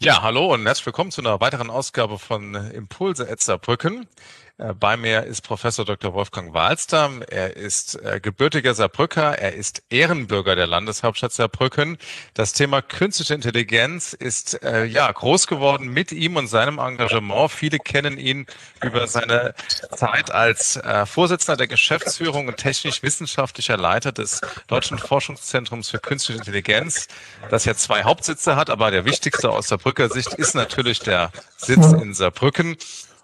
Ja, hallo und herzlich willkommen zu einer weiteren Ausgabe von Impulse Etzerbrücken. Äh, bei mir ist Professor Dr. Wolfgang Wahlstam. Er ist äh, gebürtiger Saarbrücker. Er ist Ehrenbürger der Landeshauptstadt Saarbrücken. Das Thema künstliche Intelligenz ist äh, ja groß geworden mit ihm und seinem Engagement. Viele kennen ihn über seine Zeit als äh, Vorsitzender der Geschäftsführung und technisch-wissenschaftlicher Leiter des Deutschen Forschungszentrums für künstliche Intelligenz, das ja zwei Hauptsitze hat, aber der wichtigste aus Saarbrücker Sicht ist natürlich der Sitz in Saarbrücken.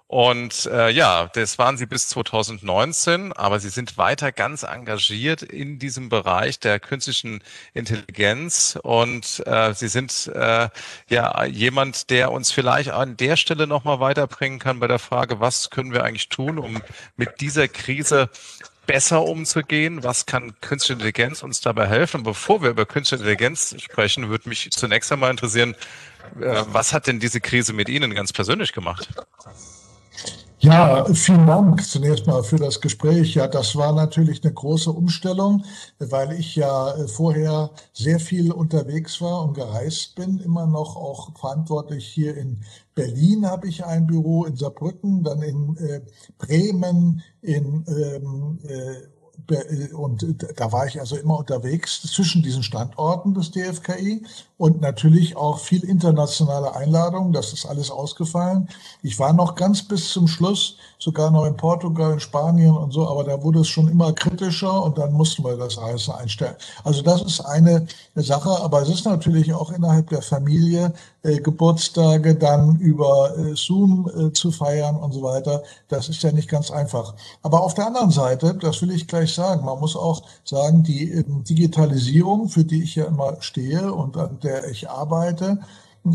Und äh, ja, das waren sie bis 2019, aber sie sind weiter ganz engagiert in diesem Bereich der künstlichen Intelligenz und äh, sie sind äh, ja jemand, der uns vielleicht an der Stelle nochmal weiterbringen kann bei der Frage, was können wir eigentlich tun, um mit dieser Krise besser umzugehen? Was kann künstliche Intelligenz uns dabei helfen? Bevor wir über künstliche Intelligenz sprechen, würde mich zunächst einmal interessieren, äh, was hat denn diese Krise mit Ihnen ganz persönlich gemacht? Ja, vielen Dank zunächst mal für das Gespräch. Ja, das war natürlich eine große Umstellung, weil ich ja äh, vorher sehr viel unterwegs war und gereist bin, immer noch auch verantwortlich hier in Berlin habe ich ein Büro, in Saarbrücken, dann in äh, Bremen, in ähm, äh, und da war ich also immer unterwegs zwischen diesen Standorten des DFKI und natürlich auch viel internationale Einladungen. Das ist alles ausgefallen. Ich war noch ganz bis zum Schluss, sogar noch in Portugal, in Spanien und so, aber da wurde es schon immer kritischer und dann mussten wir das Reisen einstellen. Also das ist eine Sache, aber es ist natürlich auch innerhalb der Familie äh, Geburtstage dann über äh, Zoom äh, zu feiern und so weiter. Das ist ja nicht ganz einfach. Aber auf der anderen Seite, das will ich gleich sagen, man muss auch sagen, die ähm, Digitalisierung, für die ich ja immer stehe und an der ich arbeite,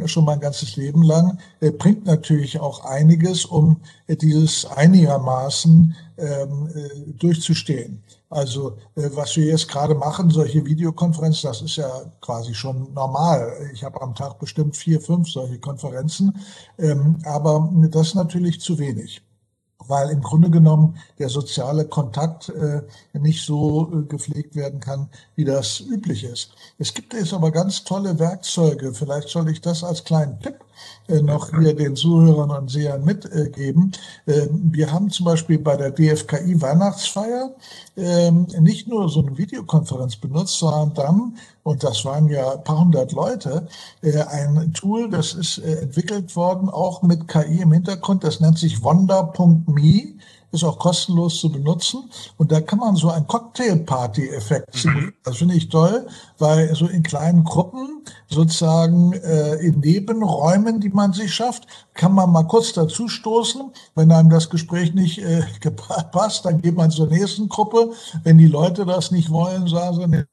schon mein ganzes Leben lang, bringt natürlich auch einiges, um äh, dieses einigermaßen ähm, äh, durchzustehen. Also äh, was wir jetzt gerade machen, solche Videokonferenzen, das ist ja quasi schon normal. Ich habe am Tag bestimmt vier, fünf solche Konferenzen, ähm, aber das ist natürlich zu wenig weil im Grunde genommen der soziale Kontakt äh, nicht so äh, gepflegt werden kann, wie das üblich ist. Es gibt jetzt aber ganz tolle Werkzeuge. Vielleicht soll ich das als kleinen Tipp noch hier den Zuhörern und Sehern mitgeben. Äh, wir haben zum Beispiel bei der DFKI Weihnachtsfeier ähm, nicht nur so eine Videokonferenz benutzt, sondern dann, und das waren ja ein paar hundert Leute, äh, ein Tool, das ist entwickelt worden, auch mit KI im Hintergrund, das nennt sich wonder.me ist auch kostenlos zu benutzen. Und da kann man so einen Cocktail-Party-Effekt mhm. Das finde ich toll, weil so in kleinen Gruppen, sozusagen äh, in Nebenräumen, die man sich schafft, kann man mal kurz dazu stoßen. Wenn einem das Gespräch nicht äh, passt, dann geht man zur nächsten Gruppe. Wenn die Leute das nicht wollen, sagen sie,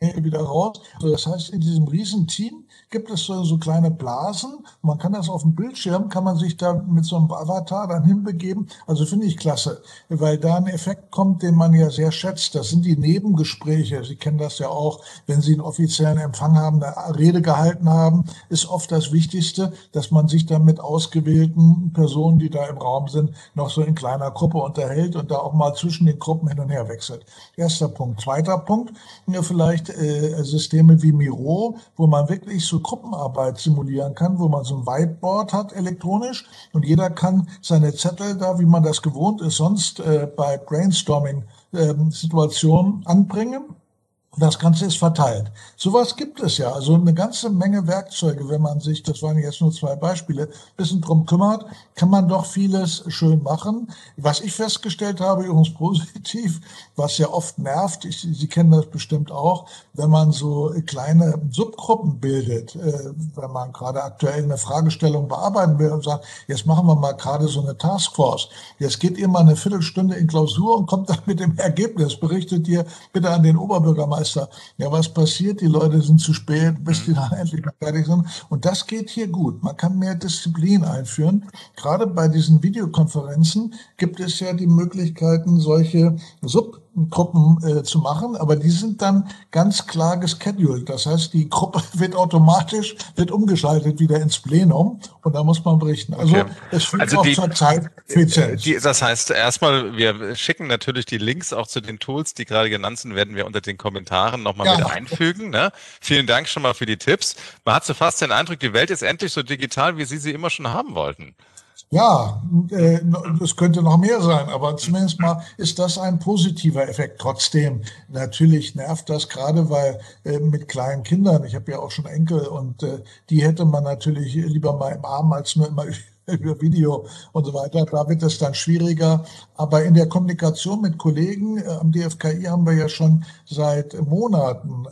wieder raus. Also das heißt, in diesem Riesenteam gibt es so, so kleine Blasen. Man kann das auf dem Bildschirm, kann man sich da mit so einem Avatar dann hinbegeben. Also finde ich klasse, weil da ein Effekt kommt, den man ja sehr schätzt. Das sind die Nebengespräche. Sie kennen das ja auch, wenn Sie einen offiziellen Empfang haben, eine Rede gehalten haben, ist oft das Wichtigste, dass man sich dann mit ausgewählten Personen, die da im Raum sind, noch so in kleiner Gruppe unterhält und da auch mal zwischen den Gruppen hin und her wechselt. Erster Punkt. Zweiter Punkt, vielleicht äh, Systeme wie Miro, wo man wirklich so Gruppenarbeit simulieren kann, wo man so ein Whiteboard hat elektronisch und jeder kann seine Zettel da, wie man das gewohnt ist, sonst äh, bei Brainstorming-Situationen ähm, anbringen das Ganze ist verteilt. Sowas gibt es ja. Also eine ganze Menge Werkzeuge, wenn man sich, das waren jetzt nur zwei Beispiele, bisschen drum kümmert, kann man doch vieles schön machen. Was ich festgestellt habe, übrigens positiv, was ja oft nervt, ich, Sie kennen das bestimmt auch, wenn man so kleine Subgruppen bildet, äh, wenn man gerade aktuell eine Fragestellung bearbeiten will und sagt, jetzt machen wir mal gerade so eine Taskforce. Jetzt geht ihr mal eine Viertelstunde in Klausur und kommt dann mit dem Ergebnis, berichtet ihr bitte an den Oberbürgermeister Bürgermeister. Ja, was passiert? Die Leute sind zu spät, bis die dann endlich fertig sind. Und das geht hier gut. Man kann mehr Disziplin einführen. Gerade bei diesen Videokonferenzen gibt es ja die Möglichkeiten, solche Sub Gruppen äh, zu machen, aber die sind dann ganz klar gescheduled. Das heißt, die Gruppe wird automatisch, wird umgeschaltet wieder ins Plenum und da muss man berichten. Also okay. es führt also auch die, zur Zeit Effizienz. Die, das heißt, erstmal, wir schicken natürlich die Links auch zu den Tools, die gerade genannt sind, werden wir unter den Kommentaren nochmal ja. mit einfügen. Ne? Vielen Dank schon mal für die Tipps. Man hat so fast den Eindruck, die Welt ist endlich so digital, wie Sie sie immer schon haben wollten. Ja, äh, es könnte noch mehr sein, aber zumindest mal ist das ein positiver Effekt. Trotzdem, natürlich nervt das gerade, weil äh, mit kleinen Kindern, ich habe ja auch schon Enkel und äh, die hätte man natürlich lieber mal im Arm als nur immer über Video und so weiter. Da wird es dann schwieriger. Aber in der Kommunikation mit Kollegen am DFKI haben wir ja schon seit Monaten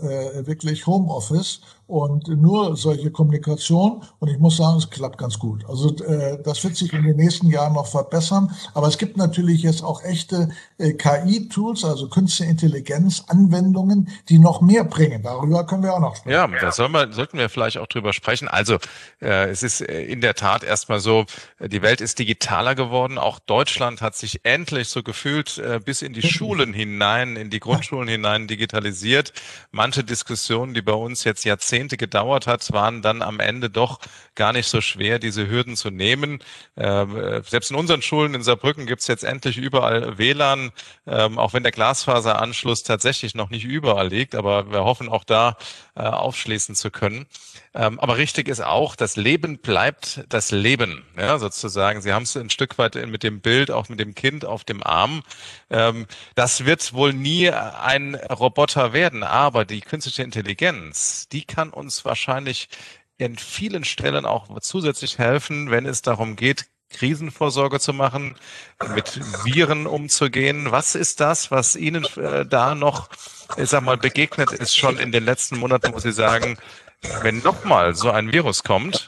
wirklich Homeoffice und nur solche Kommunikation. Und ich muss sagen, es klappt ganz gut. Also äh, das wird sich in den nächsten Jahren noch verbessern. Aber es gibt natürlich jetzt auch echte äh, KI-Tools, also künstliche Intelligenz-Anwendungen, die noch mehr bringen. Darüber können wir auch noch sprechen. Ja, da man, sollten wir vielleicht auch drüber sprechen. Also äh, es ist äh, in der Tat erstmal so, äh, die Welt ist digitaler geworden. Auch Deutschland hat sich endlich so gefühlt äh, bis in die Schulen hinein, in die Grundschulen hinein digitalisiert. Manche Diskussionen, die bei uns jetzt Jahrzehnte Jahrzehnte gedauert hat, waren dann am Ende doch gar nicht so schwer, diese Hürden zu nehmen. Ähm, äh, selbst in unseren Schulen in Saarbrücken gibt es jetzt endlich überall WLAN, ähm, auch wenn der Glasfaseranschluss tatsächlich noch nicht überall liegt, aber wir hoffen auch da äh, aufschließen zu können. Ähm, aber richtig ist auch, das Leben bleibt das Leben, ja, sozusagen. Sie haben es ein Stück weit mit dem Bild, auch mit dem Kind auf dem Arm. Ähm, das wird wohl nie ein Roboter werden, aber die künstliche Intelligenz, die kann uns wahrscheinlich in vielen Stellen auch zusätzlich helfen, wenn es darum geht, Krisenvorsorge zu machen, mit Viren umzugehen. Was ist das, was Ihnen äh, da noch, ich sag mal, begegnet ist schon in den letzten Monaten, wo Sie sagen, wenn nochmal so ein Virus kommt,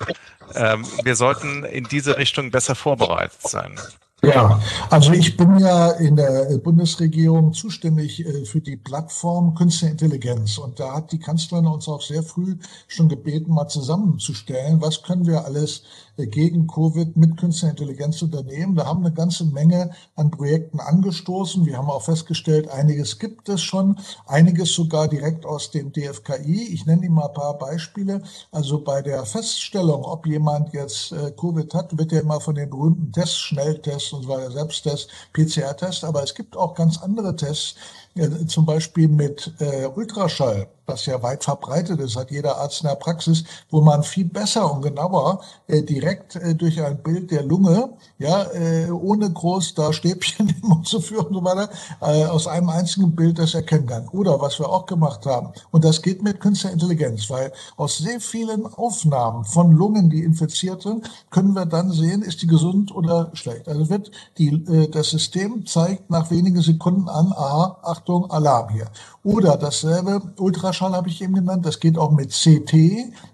ähm, wir sollten in diese Richtung besser vorbereitet sein. Ja, also ich bin ja in der Bundesregierung zuständig äh, für die Plattform Künstliche Intelligenz. Und da hat die Kanzlerin uns auch sehr früh schon gebeten, mal zusammenzustellen, was können wir alles äh, gegen Covid mit künstlicher Intelligenz unternehmen. Da haben eine ganze Menge an Projekten angestoßen. Wir haben auch festgestellt, einiges gibt es schon, einiges sogar direkt aus dem DFKI. Ich nenne Ihnen mal ein paar Beispiele. Also bei der Feststellung, ob jemand jetzt äh, Covid hat, wird ja immer von den berühmten Tests, Schnelltests und so weiter, Selbsttest, PCR-Test. Aber es gibt auch ganz andere Tests, äh, zum Beispiel mit Ultraschall was ja weit verbreitet ist, hat jeder Arzt in der Praxis, wo man viel besser und genauer äh, direkt äh, durch ein Bild der Lunge, ja, äh, ohne groß da Stäbchen im Mund zu führen und so weiter, äh, aus einem einzigen Bild das erkennen kann. Oder was wir auch gemacht haben, und das geht mit künstlicher Intelligenz, weil aus sehr vielen Aufnahmen von Lungen, die infiziert sind, können wir dann sehen, ist die gesund oder schlecht. Also wird die, äh, das System zeigt nach wenigen Sekunden an, aha, Achtung, Alarm hier. Oder dasselbe Ultraschall habe ich eben genannt. Das geht auch mit CT.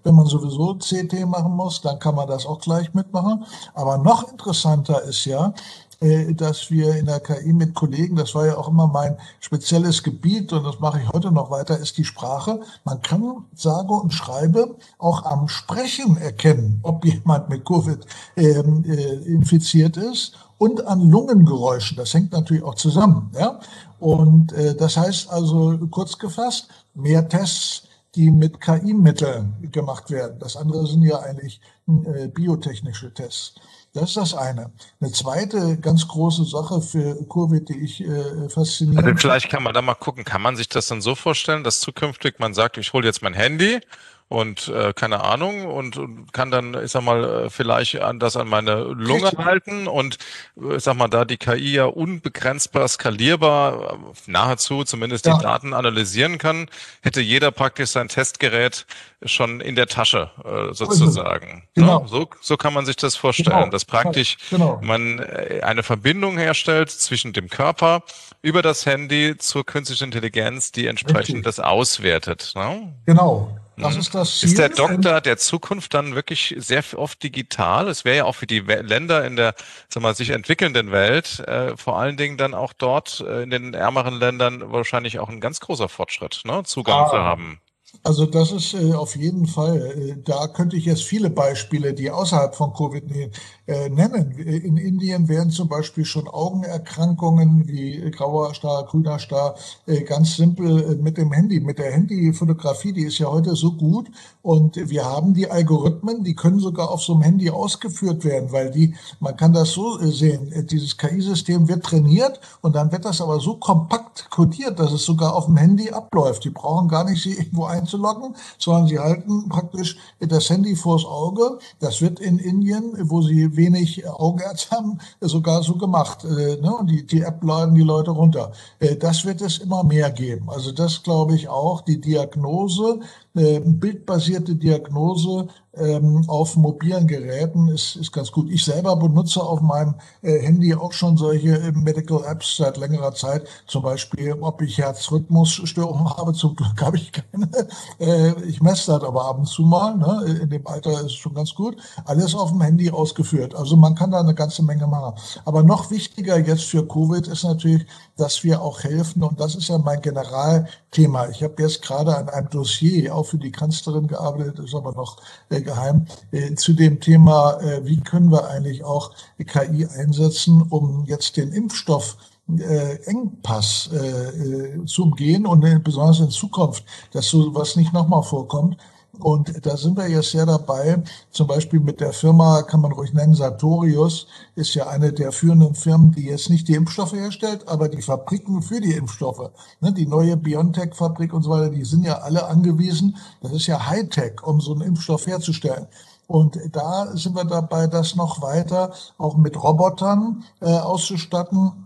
Wenn man sowieso CT machen muss, dann kann man das auch gleich mitmachen. Aber noch interessanter ist ja, äh, dass wir in der KI mit Kollegen, das war ja auch immer mein spezielles Gebiet und das mache ich heute noch weiter, ist die Sprache. Man kann sage und schreibe auch am Sprechen erkennen, ob jemand mit Covid ähm, äh, infiziert ist und an Lungengeräuschen. Das hängt natürlich auch zusammen. Ja? Und äh, das heißt also kurz gefasst, mehr Tests, die mit KI-Mitteln gemacht werden. Das andere sind ja eigentlich äh, biotechnische Tests. Das ist das eine. Eine zweite ganz große Sache für Covid, die ich äh, faszinierend also Vielleicht kann man da mal gucken, kann man sich das dann so vorstellen, dass zukünftig man sagt, ich hole jetzt mein Handy und äh, keine Ahnung und, und kann dann, ich sag mal, äh, vielleicht an das an meine Lunge halten und äh, ich sag mal, da die KI ja unbegrenzbar skalierbar äh, nahezu zumindest ja. die Daten analysieren kann, hätte jeder praktisch sein Testgerät schon in der Tasche äh, sozusagen. Genau. Ja, so, so kann man sich das vorstellen, genau. dass praktisch genau. man eine Verbindung herstellt zwischen dem Körper über das Handy zur künstlichen Intelligenz, die entsprechend Richtig. das auswertet. Ne? Genau. Das mhm. ist das Ziel. Ist der Doktor der Zukunft dann wirklich sehr oft digital? Es wäre ja auch für die Länder in der sag mal, sich entwickelnden Welt äh, vor allen Dingen dann auch dort äh, in den ärmeren Ländern wahrscheinlich auch ein ganz großer Fortschritt, ne? Zugang ah, zu haben. Also das ist äh, auf jeden Fall, äh, da könnte ich jetzt viele Beispiele, die außerhalb von Covid äh, nennen. In Indien werden zum Beispiel schon Augenerkrankungen wie grauer Star, grüner Star äh, ganz simpel äh, mit dem Handy, mit der Handyfotografie, die ist ja heute so gut und wir haben die Algorithmen, die können sogar auf so einem Handy ausgeführt werden, weil die, man kann das so äh, sehen, dieses KI-System wird trainiert und dann wird das aber so kompakt kodiert, dass es sogar auf dem Handy abläuft. Die brauchen gar nicht sie irgendwo einzubauen einzuloggen, sondern sie halten praktisch das Handy vors Auge. Das wird in Indien, wo sie wenig Augenärzt haben, sogar so gemacht. Äh, ne? Und die, die App laden die Leute runter. Äh, das wird es immer mehr geben. Also das glaube ich auch. Die Diagnose, äh, bildbasierte Diagnose ähm, auf mobilen Geräten ist, ist ganz gut. Ich selber benutze auf meinem äh, Handy auch schon solche äh, Medical Apps seit längerer Zeit. Zum Beispiel, ob ich Herzrhythmusstörungen habe. Zum Glück habe ich keine. Äh, ich messe das aber ab und zu mal. Ne? In dem Alter ist es schon ganz gut. Alles auf dem Handy ausgeführt. Also man kann da eine ganze Menge machen. Aber noch wichtiger jetzt für Covid ist natürlich, dass wir auch helfen. Und das ist ja mein Generalthema. Ich habe jetzt gerade an einem Dossier auch für die Kanzlerin gearbeitet, ist aber noch äh, geheim, äh, zu dem Thema, äh, wie können wir eigentlich auch KI einsetzen, um jetzt den Impfstoff äh, Engpass äh, zu umgehen und besonders in Zukunft, dass so was nicht nochmal vorkommt. Und da sind wir jetzt sehr dabei, zum Beispiel mit der Firma, kann man ruhig nennen, Sartorius, ist ja eine der führenden Firmen, die jetzt nicht die Impfstoffe herstellt, aber die Fabriken für die Impfstoffe. Ne, die neue BioNTech-Fabrik und so weiter, die sind ja alle angewiesen, das ist ja Hightech, um so einen Impfstoff herzustellen. Und da sind wir dabei, das noch weiter auch mit Robotern äh, auszustatten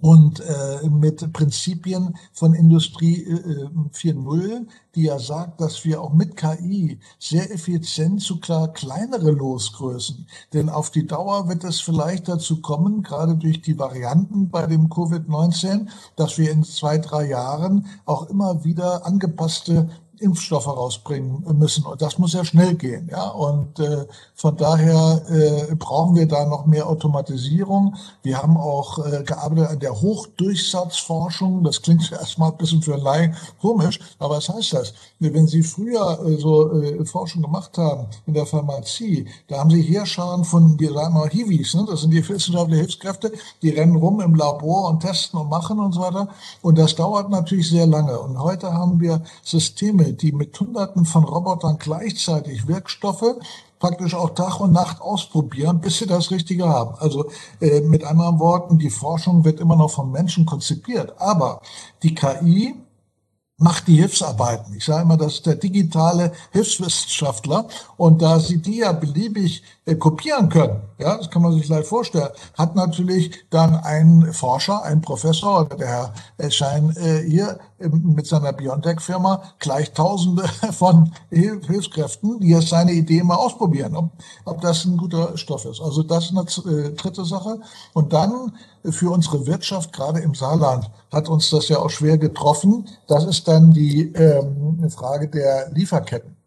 und äh, mit Prinzipien von Industrie äh, 4.0, die ja sagt, dass wir auch mit KI sehr effizient zu klar kleinere Losgrößen, denn auf die Dauer wird es vielleicht dazu kommen, gerade durch die Varianten bei dem Covid-19, dass wir in zwei, drei Jahren auch immer wieder angepasste Impfstoffe rausbringen müssen. Und das muss ja schnell gehen. Ja? Und äh, von daher äh, brauchen wir da noch mehr Automatisierung. Wir haben auch äh, gearbeitet an der Hochdurchsatzforschung. Das klingt erstmal ein bisschen für Laien komisch, aber was heißt das? Wenn Sie früher äh, so äh, Forschung gemacht haben in der Pharmazie, da haben Sie Heerscharen von, wir sagen mal Hiwis, ne? das sind die wissenschaftlichen Hilfskräfte, die rennen rum im Labor und testen und machen und so weiter. Und das dauert natürlich sehr lange. Und heute haben wir Systeme, die mit Hunderten von Robotern gleichzeitig Wirkstoffe praktisch auch Tag und Nacht ausprobieren, bis sie das Richtige haben. Also äh, mit anderen Worten, die Forschung wird immer noch von Menschen konzipiert, aber die KI macht die Hilfsarbeiten. Ich sage immer, das ist der digitale Hilfswissenschaftler und da Sie die ja beliebig äh, kopieren können, ja, das kann man sich leicht vorstellen, hat natürlich dann ein Forscher, ein Professor oder der Herr Schein äh, hier mit seiner Biontech-Firma gleich Tausende von Hilfskräften, die jetzt seine Idee mal ausprobieren, ob, ob das ein guter Stoff ist. Also das ist eine äh, dritte Sache. Und dann für unsere Wirtschaft, gerade im Saarland, hat uns das ja auch schwer getroffen. Das ist dann die ähm, Frage der Lieferketten.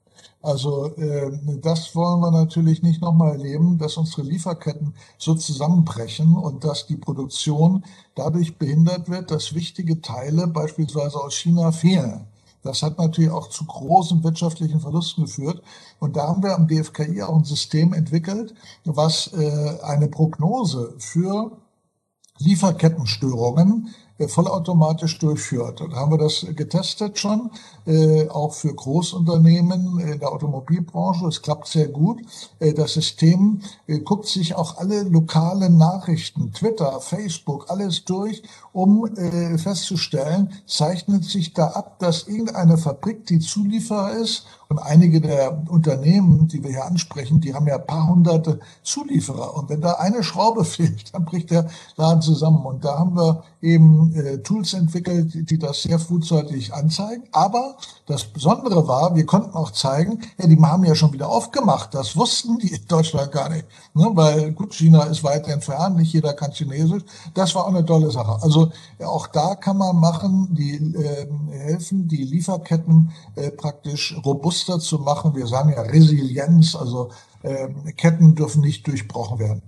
Also äh, das wollen wir natürlich nicht nochmal erleben, dass unsere Lieferketten so zusammenbrechen und dass die Produktion dadurch behindert wird, dass wichtige Teile beispielsweise aus China fehlen. Das hat natürlich auch zu großen wirtschaftlichen Verlusten geführt. Und da haben wir am DFKI auch ein System entwickelt, was äh, eine Prognose für Lieferkettenstörungen vollautomatisch durchführt. Da haben wir das getestet schon, äh, auch für Großunternehmen in der Automobilbranche. Es klappt sehr gut. Äh, das System äh, guckt sich auch alle lokalen Nachrichten, Twitter, Facebook, alles durch, um äh, festzustellen, zeichnet sich da ab, dass irgendeine Fabrik, die Zulieferer ist, und einige der Unternehmen, die wir hier ansprechen, die haben ja paar hunderte Zulieferer. Und wenn da eine Schraube fehlt, dann bricht der Laden zusammen. Und da haben wir eben äh, Tools entwickelt, die das sehr frühzeitig anzeigen. Aber das Besondere war, wir konnten auch zeigen, ja, die haben ja schon wieder aufgemacht. Das wussten die in Deutschland gar nicht. Ne? Weil gut, China ist weit entfernt, nicht jeder kann Chinesisch. Das war auch eine tolle Sache. Also auch da kann man machen, die äh, helfen, die Lieferketten äh, praktisch robust robuster zu machen. Wir sagen ja Resilienz, also äh, Ketten dürfen nicht durchbrochen werden.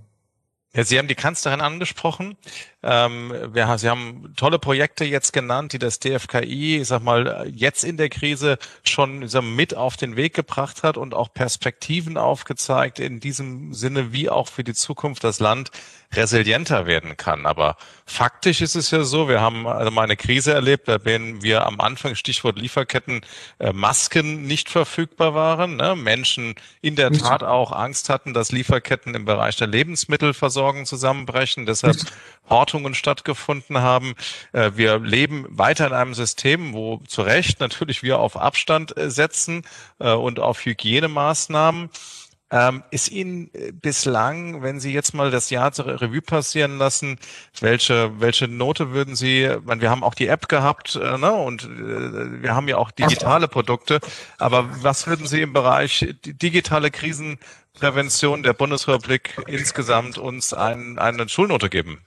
Ja, Sie haben die Kanzlerin angesprochen. Ähm, wir, Sie haben tolle Projekte jetzt genannt, die das DFKI, ich sag mal, jetzt in der Krise schon sag, mit auf den Weg gebracht hat und auch Perspektiven aufgezeigt in diesem Sinne, wie auch für die Zukunft das Land resilienter werden kann. Aber faktisch ist es ja so, wir haben also mal eine Krise erlebt, bei denen wir am Anfang, Stichwort Lieferketten, äh, Masken nicht verfügbar waren. Ne? Menschen in der Tat auch Angst hatten, dass Lieferketten im Bereich der Lebensmittelversorgung zusammenbrechen, deshalb Hortungen stattgefunden haben. Äh, wir leben weiter in einem System, wo zu Recht natürlich wir auf Abstand äh, setzen äh, und auf Hygienemaßnahmen. Ähm, ist Ihnen äh, bislang, wenn Sie jetzt mal das Jahr zur Revue passieren lassen, welche, welche Note würden Sie, meine, wir haben auch die App gehabt äh, ne, und äh, wir haben ja auch digitale Produkte, aber was würden Sie im Bereich digitale Krisenprävention der Bundesrepublik insgesamt uns ein, eine Schulnote geben?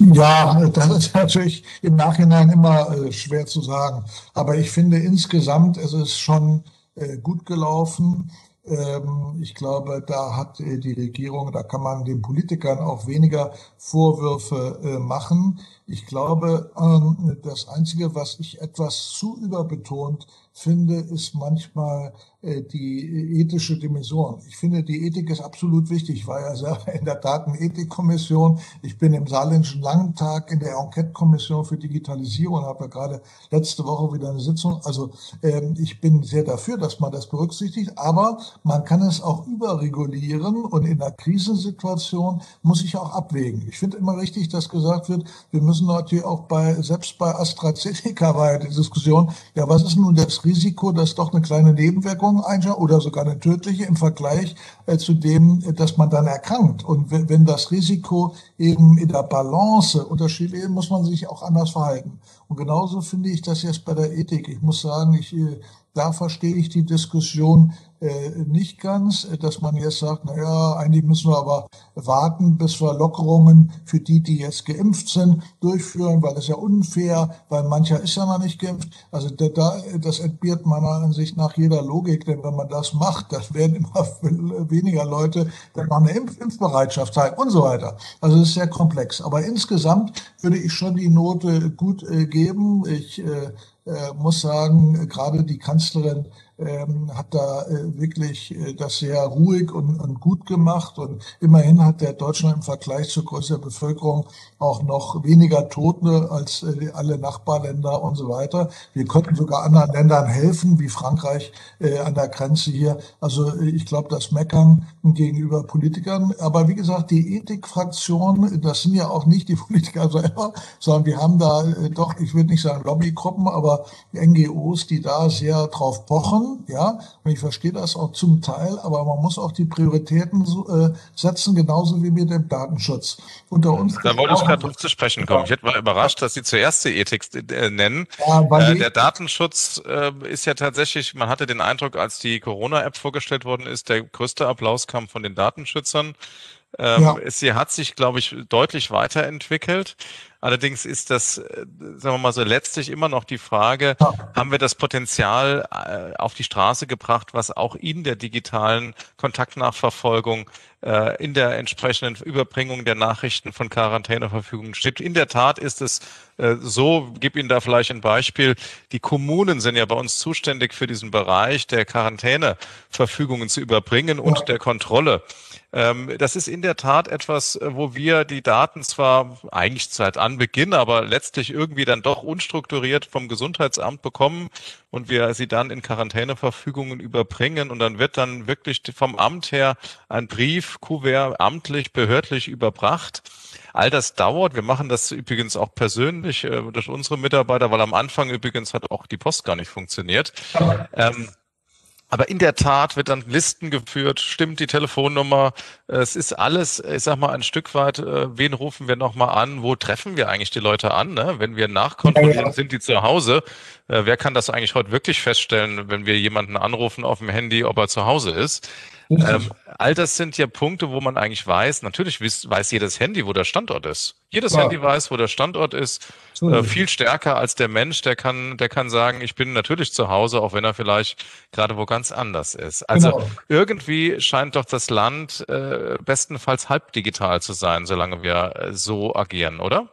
Ja, das ist natürlich im Nachhinein immer äh, schwer zu sagen. Aber ich finde insgesamt, es ist schon äh, gut gelaufen. Ähm, ich glaube, da hat äh, die Regierung, da kann man den Politikern auch weniger Vorwürfe äh, machen. Ich glaube, ähm, das Einzige, was ich etwas zu überbetont finde, ist manchmal äh, die ethische Dimension. Ich finde, die Ethik ist absolut wichtig. Ich war ja selber in der Datenethikkommission. Ich bin im Saarländischen Landtag in der Enquete-Kommission für Digitalisierung, habe ja gerade letzte Woche wieder eine Sitzung. Also ähm, ich bin sehr dafür, dass man das berücksichtigt, aber man kann es auch überregulieren und in einer Krisensituation muss ich auch abwägen. Ich finde immer richtig, dass gesagt wird, wir müssen natürlich auch bei, selbst bei AstraZeneca war ja die Diskussion, ja, was ist nun das Risiko, dass doch eine kleine Nebenwirkung einschaltet oder sogar eine tödliche im Vergleich äh, zu dem, äh, dass man dann erkrankt. Und wenn, wenn das Risiko eben in der Balance unterschiedlich ist, muss man sich auch anders verhalten. Und genauso finde ich das jetzt bei der Ethik. Ich muss sagen, ich, äh, da verstehe ich die Diskussion äh, nicht ganz, dass man jetzt sagt, na ja, eigentlich müssen wir aber warten, bis wir Lockerungen für die, die jetzt geimpft sind, durchführen, weil das ja unfair, weil mancher ist ja noch nicht geimpft. Also da, das entbehrt meiner Ansicht nach jeder Logik, denn wenn man das macht, dann werden immer weniger Leute dann noch eine Impf Impfbereitschaft zeigen und so weiter. Also es ist sehr komplex. Aber insgesamt würde ich schon die Note gut äh, geben. Ich äh, äh, muss sagen, gerade die Kanzlerin ähm, hat da äh, wirklich äh, das sehr ruhig und, und, gut gemacht. Und immerhin hat der Deutschland im Vergleich zur Größe der Bevölkerung auch noch weniger Tote als äh, alle Nachbarländer und so weiter. Wir konnten sogar anderen Ländern helfen, wie Frankreich äh, an der Grenze hier. Also äh, ich glaube, das Meckern gegenüber Politikern. Aber wie gesagt, die Ethikfraktion, das sind ja auch nicht die Politiker selber, sondern wir haben da äh, doch, ich würde nicht sagen Lobbygruppen, aber NGOs, die da sehr drauf pochen ja, und ich verstehe das auch zum Teil, aber man muss auch die Prioritäten äh, setzen, genauso wie mit dem Datenschutz. Unter uns. Da wollte ich gerade drauf zu sprechen kommen. Ich hätte mal überrascht, dass Sie zuerst die Ethik äh, nennen. Ja, äh, der Datenschutz äh, ist ja tatsächlich, man hatte den Eindruck, als die Corona-App vorgestellt worden ist, der größte Applaus kam von den Datenschützern. Ähm, ja. Sie hat sich, glaube ich, deutlich weiterentwickelt. Allerdings ist das, äh, sagen wir mal so, letztlich immer noch die Frage, ja. haben wir das Potenzial äh, auf die Straße gebracht, was auch in der digitalen Kontaktnachverfolgung, äh, in der entsprechenden Überbringung der Nachrichten von Quarantäneverfügungen steht. In der Tat ist es so, gib Ihnen da vielleicht ein Beispiel, die Kommunen sind ja bei uns zuständig für diesen Bereich der Quarantäneverfügungen zu überbringen und ja. der Kontrolle. Ähm, das ist in der Tat etwas, äh, wo wir die Daten zwar eigentlich seit Anbeginn, aber letztlich irgendwie dann doch unstrukturiert vom Gesundheitsamt bekommen und wir sie dann in Quarantäneverfügungen überbringen und dann wird dann wirklich vom Amt her ein Brief, Kuvert, amtlich, behördlich überbracht. All das dauert. Wir machen das übrigens auch persönlich äh, durch unsere Mitarbeiter, weil am Anfang übrigens hat auch die Post gar nicht funktioniert. Ähm, aber in der Tat wird dann Listen geführt, stimmt die Telefonnummer. Es ist alles, ich sag mal, ein Stück weit, äh, wen rufen wir nochmal an? Wo treffen wir eigentlich die Leute an? Ne? Wenn wir nachkontrollieren, sind die zu Hause. Äh, wer kann das eigentlich heute wirklich feststellen, wenn wir jemanden anrufen auf dem Handy, ob er zu Hause ist? Ähm, all das sind ja Punkte, wo man eigentlich weiß, natürlich weiß, weiß jedes Handy, wo der Standort ist. Jedes ja. Handy weiß, wo der Standort ist. Äh, viel stärker als der Mensch, der kann, der kann sagen, ich bin natürlich zu Hause, auch wenn er vielleicht gerade wo ganz anders ist. Also genau. irgendwie scheint doch das Land äh, bestenfalls halb digital zu sein, solange wir äh, so agieren, oder?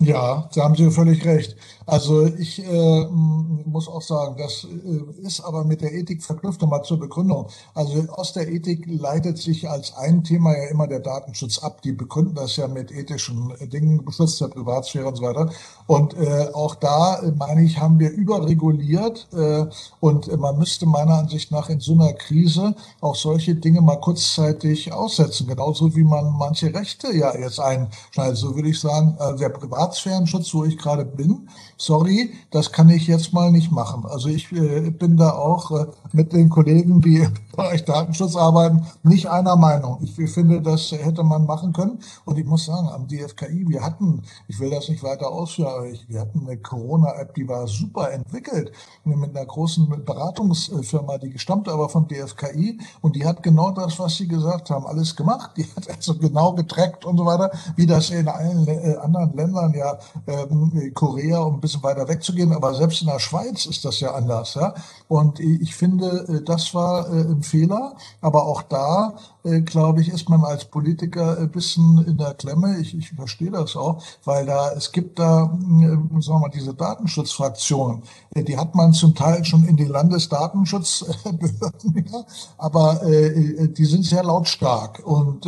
Ja, da haben Sie völlig recht. Also ich äh, muss auch sagen, das äh, ist aber mit der Ethik verknüpft. Nochmal zur Begründung. Also aus der Ethik leitet sich als ein Thema ja immer der Datenschutz ab. Die begründen das ja mit ethischen Dingen, Schutz der Privatsphäre und so weiter. Und äh, auch da, äh, meine ich, haben wir überreguliert. Äh, und man müsste meiner Ansicht nach in so einer Krise auch solche Dinge mal kurzzeitig aussetzen. Genauso wie man manche Rechte ja jetzt einschneidet. So würde ich sagen, äh, der Privatsphärenschutz, wo ich gerade bin, sorry, das kann ich jetzt mal nicht machen. Also ich äh, bin da auch äh, mit den Kollegen, die im Bereich Datenschutz arbeiten, nicht einer Meinung. Ich, ich finde, das hätte man machen können. Und ich muss sagen, am DFKI, wir hatten, ich will das nicht weiter ausführen, aber ich, wir hatten eine Corona-App, die war super entwickelt, mit einer großen Beratungsfirma, die gestammte aber vom DFKI. Und die hat genau das, was Sie gesagt haben, alles gemacht. Die hat also genau getrackt und so weiter, wie das in allen äh, anderen Ländern, ja, ähm, Korea und bis bisschen weiter wegzugehen, aber selbst in der Schweiz ist das ja anders. Ja? Und ich finde, äh, das war äh, ein Fehler, aber auch da, äh, glaube ich, ist man als Politiker ein bisschen in der Klemme. Ich, ich verstehe das auch, weil da es gibt da, sagen wir mal, diese Datenschutzfraktion, die hat man zum Teil schon in den Landesdatenschutzbehörden, ja? aber die sind sehr lautstark. Und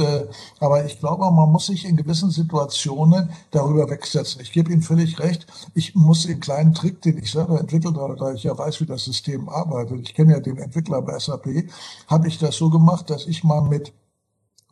aber ich glaube, man muss sich in gewissen Situationen darüber wegsetzen. Ich gebe Ihnen völlig recht. Ich muss den kleinen Trick, den ich selber entwickelt habe, da ich ja weiß, wie das System arbeitet, ich kenne ja den Entwickler bei SAP, habe ich das so gemacht, dass ich mal mit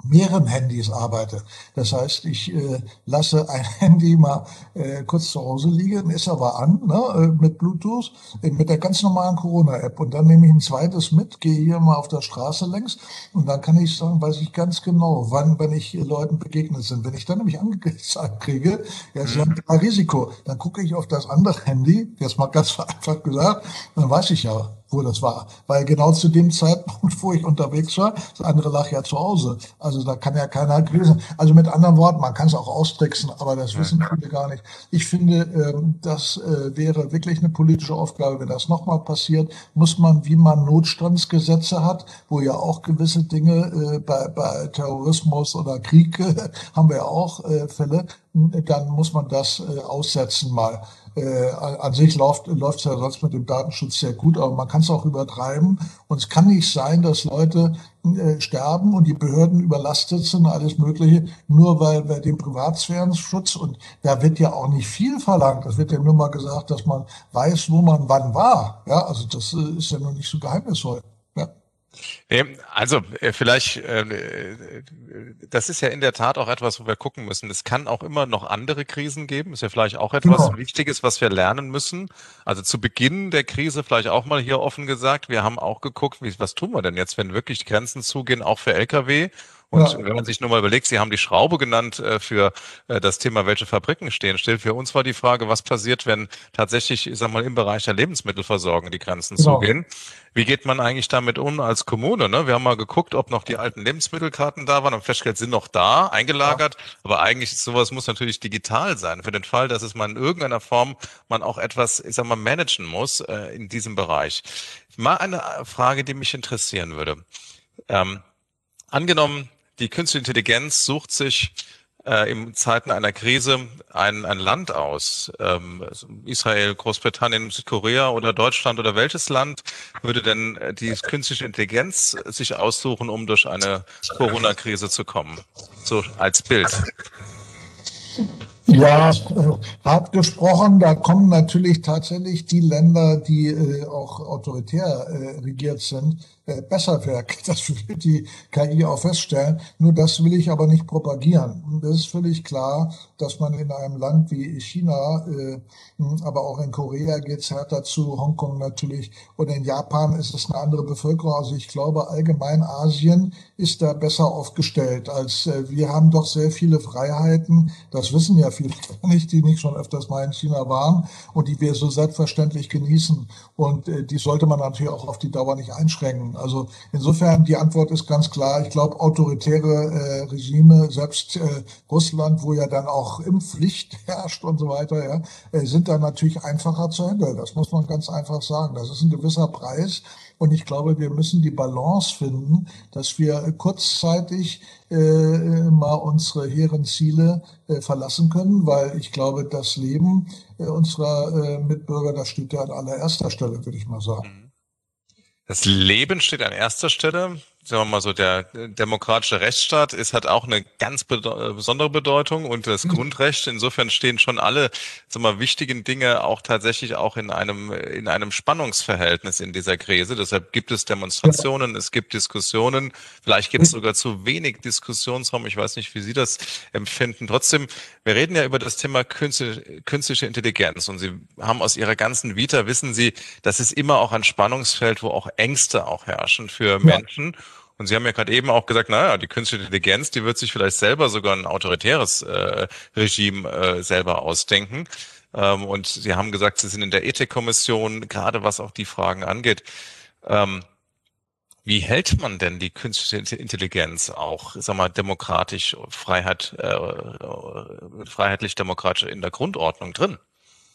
mehreren Handys arbeite. Das heißt, ich äh, lasse ein Handy mal äh, kurz zu Hause liegen, ist aber an, ne, äh, mit Bluetooth, äh, mit der ganz normalen Corona-App. Und dann nehme ich ein zweites mit, gehe hier mal auf der Straße längs und dann kann ich sagen, weiß ich ganz genau, wann, wenn ich Leuten begegnet sind. Wenn ich dann nämlich angezeigt kriege, ja, sie haben ein Risiko, dann gucke ich auf das andere Handy, jetzt mal ganz vereinfacht gesagt, dann weiß ich ja, wo das war. Weil genau zu dem Zeitpunkt, wo ich unterwegs war, das andere lag ja zu Hause. Also da kann ja keiner gewesen. Also mit anderen Worten, man kann es auch austricksen, aber das wissen viele gar nicht. Ich finde, ähm, das äh, wäre wirklich eine politische Aufgabe. Wenn das nochmal passiert, muss man, wie man Notstandsgesetze hat, wo ja auch gewisse Dinge äh, bei, bei Terrorismus oder Krieg haben wir ja auch äh, Fälle, dann muss man das aussetzen mal. Äh, an sich läuft es ja sonst mit dem Datenschutz sehr gut, aber man kann es auch übertreiben. Und es kann nicht sein, dass Leute äh, sterben und die Behörden überlastet sind, alles Mögliche, nur weil wir den Privatsphärenschutz und da wird ja auch nicht viel verlangt. Das wird ja nur mal gesagt, dass man weiß, wo man wann war. Ja, also das äh, ist ja noch nicht so geheimnisvoll. Also äh, vielleicht, äh, das ist ja in der Tat auch etwas, wo wir gucken müssen. Es kann auch immer noch andere Krisen geben. Ist ja vielleicht auch etwas genau. Wichtiges, was wir lernen müssen. Also zu Beginn der Krise vielleicht auch mal hier offen gesagt, wir haben auch geguckt, wie, was tun wir denn jetzt, wenn wirklich Grenzen zugehen, auch für Lkw. Und ja. wenn man sich nur mal überlegt, Sie haben die Schraube genannt äh, für äh, das Thema, welche Fabriken stehen stellt Für uns war die Frage, was passiert, wenn tatsächlich, ich sag mal, im Bereich der Lebensmittelversorgung die Grenzen genau. zugehen? Wie geht man eigentlich damit um als Kommune? Ne? Wir haben mal geguckt, ob noch die alten Lebensmittelkarten da waren. Am festgestellt, sind noch da, eingelagert. Ja. Aber eigentlich sowas muss natürlich digital sein. Für den Fall, dass es mal in irgendeiner Form man auch etwas, ich sag mal, managen muss äh, in diesem Bereich. Mal eine Frage, die mich interessieren würde. Ähm, angenommen, die künstliche Intelligenz sucht sich äh, in Zeiten einer Krise ein, ein Land aus, ähm, Israel, Großbritannien, Südkorea oder Deutschland oder welches Land würde denn äh, die künstliche Intelligenz sich aussuchen, um durch eine Corona-Krise zu kommen? So als Bild. Ja, äh, hart gesprochen, da kommen natürlich tatsächlich die Länder, die äh, auch autoritär äh, regiert sind, besser weg. Das wird die KI auch feststellen. Nur das will ich aber nicht propagieren. Das ist völlig klar, dass man in einem Land wie China, äh, aber auch in Korea geht es härter zu, Hongkong natürlich und in Japan ist es eine andere Bevölkerung. Also ich glaube, allgemein Asien ist da besser aufgestellt als äh, wir haben doch sehr viele Freiheiten. Das wissen ja viele nicht, die nicht schon öfters mal in China waren und die wir so selbstverständlich genießen. Und die sollte man natürlich auch auf die Dauer nicht einschränken. Also insofern die Antwort ist ganz klar. Ich glaube, autoritäre äh, Regime, selbst äh, Russland, wo ja dann auch Impfpflicht herrscht und so weiter, ja, äh, sind da natürlich einfacher zu handeln. Das muss man ganz einfach sagen. Das ist ein gewisser Preis. Und ich glaube, wir müssen die Balance finden, dass wir kurzzeitig äh, mal unsere hehren Ziele äh, verlassen können, weil ich glaube, das Leben äh, unserer äh, Mitbürger, das steht ja an allererster Stelle, würde ich mal sagen. Das Leben steht an erster Stelle. Sagen wir mal so, der demokratische Rechtsstaat ist hat auch eine ganz besondere Bedeutung und das mhm. Grundrecht. Insofern stehen schon alle, sagen wir mal, wichtigen Dinge auch tatsächlich auch in einem in einem Spannungsverhältnis in dieser Krise. Deshalb gibt es Demonstrationen, ja. es gibt Diskussionen. Vielleicht gibt es mhm. sogar zu wenig Diskussionsraum. Ich weiß nicht, wie Sie das empfinden. Trotzdem, wir reden ja über das Thema künstliche Intelligenz und Sie haben aus Ihrer ganzen Vita wissen Sie, das ist immer auch ein Spannungsfeld, wo auch Ängste auch herrschen für Menschen. Und Sie haben ja gerade eben auch gesagt, naja, die künstliche Intelligenz, die wird sich vielleicht selber sogar ein autoritäres äh, Regime äh, selber ausdenken. Ähm, und Sie haben gesagt, Sie sind in der Ethikkommission, gerade was auch die Fragen angeht. Ähm, wie hält man denn die künstliche Intelligenz auch, sag mal, demokratisch, Freiheit, äh, äh freiheitlich-demokratisch in der Grundordnung drin?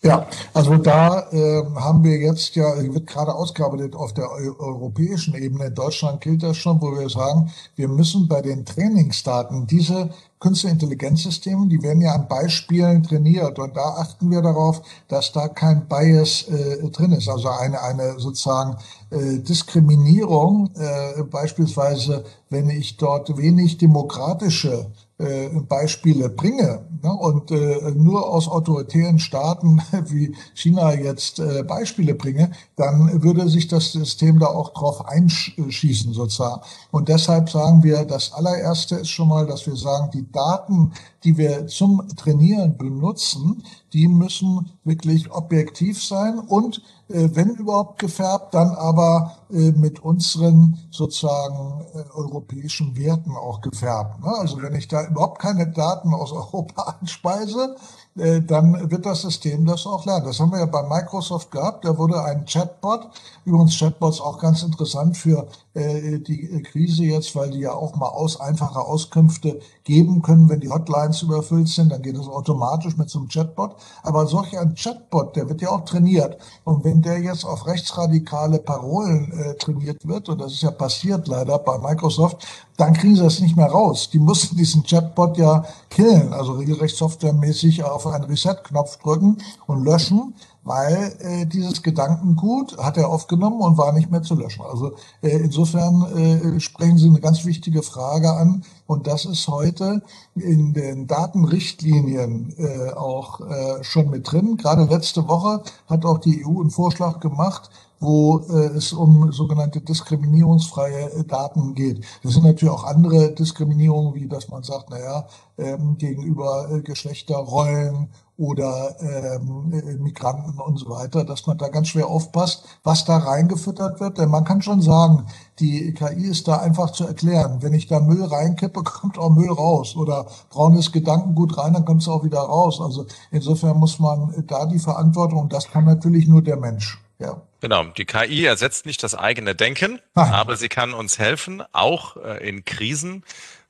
Ja, also da äh, haben wir jetzt ja, wird gerade ausgearbeitet auf der europäischen Ebene. In Deutschland gilt das schon, wo wir sagen, wir müssen bei den Trainingsdaten diese Künstliche Intelligenzsysteme, die werden ja an Beispielen trainiert und da achten wir darauf, dass da kein Bias äh, drin ist, also eine, eine sozusagen äh, Diskriminierung, äh, beispielsweise wenn ich dort wenig demokratische äh, Beispiele bringe ne, und äh, nur aus autoritären Staaten wie China jetzt äh, Beispiele bringe, dann würde sich das System da auch drauf einschießen sozusagen. Und deshalb sagen wir, das allererste ist schon mal, dass wir sagen, die Daten, die wir zum Trainieren benutzen, die müssen wirklich objektiv sein und äh, wenn überhaupt gefärbt, dann aber äh, mit unseren sozusagen äh, europäischen Werten auch gefärbt. Ne? Also wenn ich da überhaupt keine Daten aus Europa anspeise, äh, dann wird das System das auch lernen. Das haben wir ja bei Microsoft gehabt. Da wurde ein Chatbot, übrigens Chatbots auch ganz interessant für die Krise jetzt, weil die ja auch mal aus einfache Auskünfte geben können, wenn die Hotlines überfüllt sind, dann geht es automatisch mit so einem Chatbot. Aber solch ein Chatbot, der wird ja auch trainiert. Und wenn der jetzt auf rechtsradikale Parolen äh, trainiert wird, und das ist ja passiert leider bei Microsoft, dann kriegen sie das nicht mehr raus. Die mussten diesen Chatbot ja killen, also regelrecht softwaremäßig auf einen Reset-Knopf drücken und löschen, weil äh, dieses Gedankengut hat er aufgenommen und war nicht mehr zu löschen. Also äh, insofern äh, sprechen Sie eine ganz wichtige Frage an und das ist heute in den Datenrichtlinien äh, auch äh, schon mit drin. Gerade letzte Woche hat auch die EU einen Vorschlag gemacht, wo äh, es um sogenannte diskriminierungsfreie äh, Daten geht. Das sind natürlich auch andere Diskriminierungen, wie dass man sagt, naja, ähm, gegenüber äh, Geschlechterrollen oder ähm, äh, Migranten und so weiter, dass man da ganz schwer aufpasst, was da reingefüttert wird. Denn man kann schon sagen, die KI ist da einfach zu erklären. Wenn ich da Müll reinkippe, kommt auch Müll raus. Oder braunes Gedankengut rein, dann kommt es auch wieder raus. Also insofern muss man da die Verantwortung, und das kann natürlich nur der Mensch. Ja. Genau, die KI ersetzt nicht das eigene Denken, Nein. aber sie kann uns helfen, auch äh, in Krisen.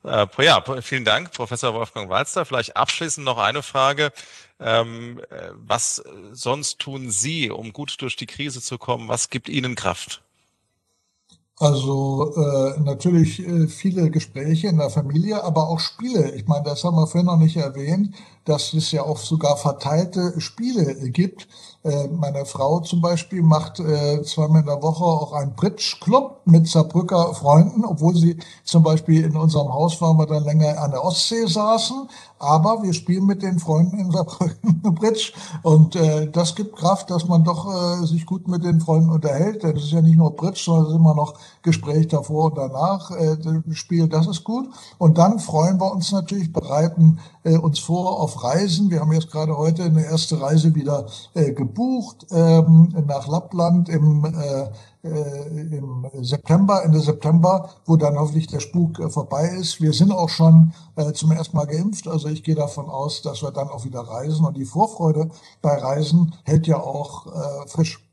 Äh, ja, vielen Dank, Professor Wolfgang Walster. Vielleicht abschließend noch eine Frage. Ähm, äh, was sonst tun Sie, um gut durch die Krise zu kommen? Was gibt Ihnen Kraft? Also äh, natürlich äh, viele Gespräche in der Familie, aber auch Spiele. Ich meine, das haben wir vorhin noch nicht erwähnt, dass es ja auch sogar verteilte Spiele gibt. Äh, meine Frau zum Beispiel macht äh, zweimal in der Woche auch einen Bridge-Club mit Saarbrücker Freunden, obwohl sie zum Beispiel in unserem Haus waren, wir dann länger an der Ostsee saßen. Aber wir spielen mit den Freunden in Saarbrücken Bridge und äh, das gibt Kraft, dass man doch äh, sich gut mit den Freunden unterhält. Das ist ja nicht nur Bridge, sondern es ist immer noch Gespräch davor und danach. Äh, das Spiel, das ist gut. Und dann freuen wir uns natürlich, bereiten äh, uns vor auf Reisen. Wir haben jetzt gerade heute eine erste Reise wieder äh, gebucht ähm, nach Lappland im, äh, äh, im September, Ende September, wo dann hoffentlich der Spuk äh, vorbei ist. Wir sind auch schon äh, zum ersten Mal geimpft, also ich gehe davon aus, dass wir dann auch wieder reisen. Und die Vorfreude bei Reisen hält ja auch äh, frisch.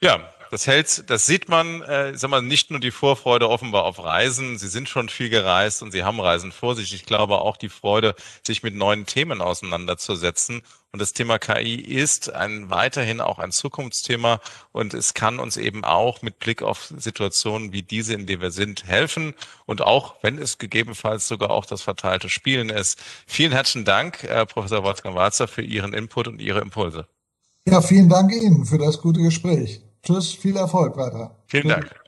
Ja, das hält, das sieht man, äh, sag mal, nicht nur die Vorfreude offenbar auf Reisen. Sie sind schon viel gereist und Sie haben Reisen vor sich. Ich glaube auch die Freude, sich mit neuen Themen auseinanderzusetzen. Und das Thema KI ist ein weiterhin auch ein Zukunftsthema und es kann uns eben auch mit Blick auf Situationen wie diese, in der wir sind, helfen. Und auch, wenn es gegebenenfalls sogar auch das verteilte Spielen ist. Vielen herzlichen Dank, äh, Professor Wolfgang Warzer, für Ihren Input und Ihre Impulse. Ja, vielen Dank Ihnen für das gute Gespräch. Tschüss, viel Erfolg weiter. Vielen Dank.